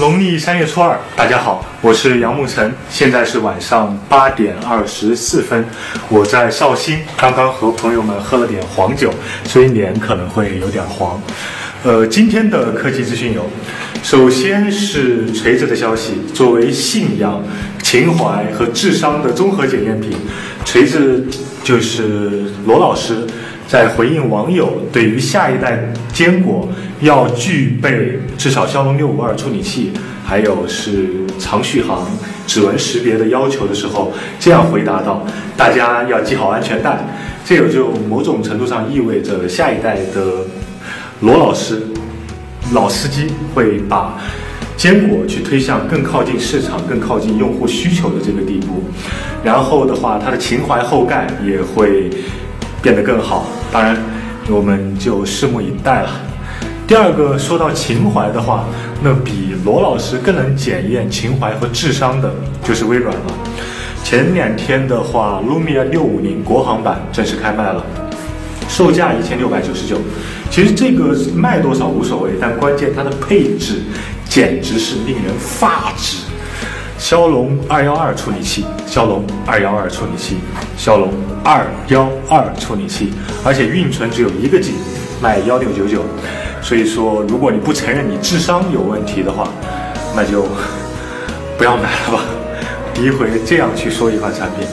农历三月初二，大家好，我是杨沐晨，现在是晚上八点二十四分，我在绍兴，刚刚和朋友们喝了点黄酒，所以脸可能会有点黄。呃，今天的科技资讯有，首先是锤子的消息，作为信仰、情怀和智商的综合检验品，锤子就是罗老师。在回应网友对于下一代坚果要具备至少骁龙六五二处理器，还有是长续航、指纹识别的要求的时候，这样回答道：“大家要系好安全带。”这也就某种程度上意味着下一代的罗老师、老司机会把坚果去推向更靠近市场、更靠近用户需求的这个地步。然后的话，它的情怀后盖也会。变得更好，当然，我们就拭目以待了。第二个说到情怀的话，那比罗老师更能检验情怀和智商的，就是微软了。前两天的话，Lumia 六五零国行版正式开卖了，售价一千六百九十九。其实这个卖多少无所谓，但关键它的配置简直是令人发指。骁龙二幺二处理器，骁龙二幺二处理器，骁龙二幺二处理器，而且运存只有一个 G，卖幺六九九。所以说，如果你不承认你智商有问题的话，那就不要买了吧。第一回这样去说一款产品。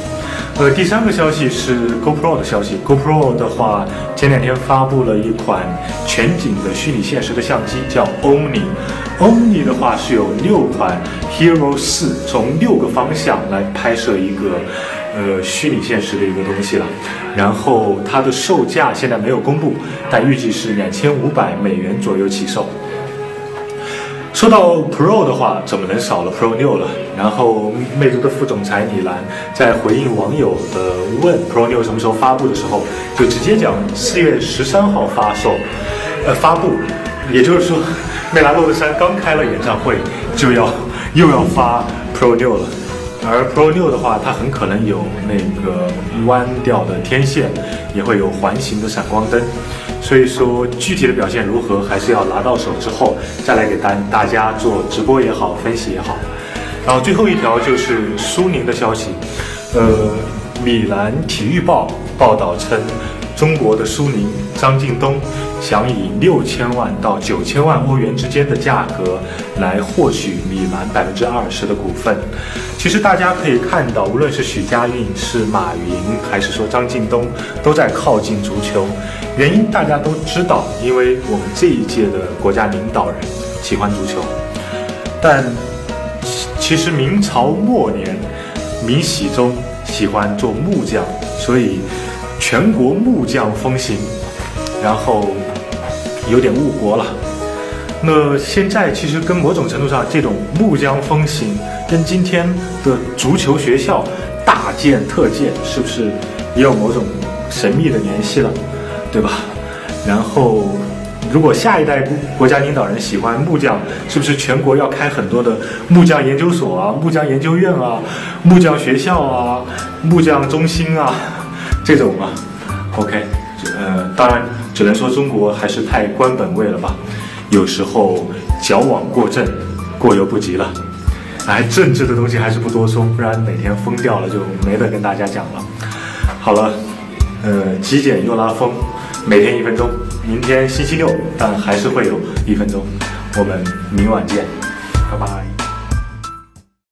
呃，第三个消息是 GoPro 的消息。GoPro 的话，前两天发布了一款全景的虚拟现实的相机，叫 Omni。Omni 的话是有六款 Hero 四，从六个方向来拍摄一个呃虚拟现实的一个东西了。然后它的售价现在没有公布，但预计是两千五百美元左右起售。说到 Pro 的话，怎么能少了 Pro 六了？然后魅族的副总裁李兰在回应网友的问 Pro 六什么时候发布的时候，就直接讲四月十三号发售，呃发布，也就是说。梅拉洛德山刚开了演唱会，就要又要发 Pro 六了，而 Pro 六的话，它很可能有那个弯掉的天线，也会有环形的闪光灯，所以说具体的表现如何，还是要拿到手之后再来给大大家做直播也好，分析也好。然后最后一条就是苏宁的消息，呃，米兰体育报报道称。中国的苏宁张近东想以六千万到九千万欧元之间的价格来获取米兰百分之二十的股份。其实大家可以看到，无论是许家印、是马云，还是说张近东，都在靠近足球。原因大家都知道，因为我们这一届的国家领导人喜欢足球。但其实明朝末年，明熹宗喜欢做木匠，所以。全国木匠风行，然后有点误国了。那现在其实跟某种程度上，这种木匠风行跟今天的足球学校大建特建，是不是也有某种神秘的联系了？对吧？然后，如果下一代国家领导人喜欢木匠，是不是全国要开很多的木匠研究所啊、木匠研究院啊、木匠学校啊、木匠中心啊？这种啊，OK，呃，当然只能说中国还是太官本位了吧，有时候矫枉过正，过犹不及了。哎，政治的东西还是不多说，不然哪天疯掉了就没得跟大家讲了。好了，呃，极简又拉风，每天一分钟，明天星期六，但还是会有一分钟。我们明晚见，拜拜。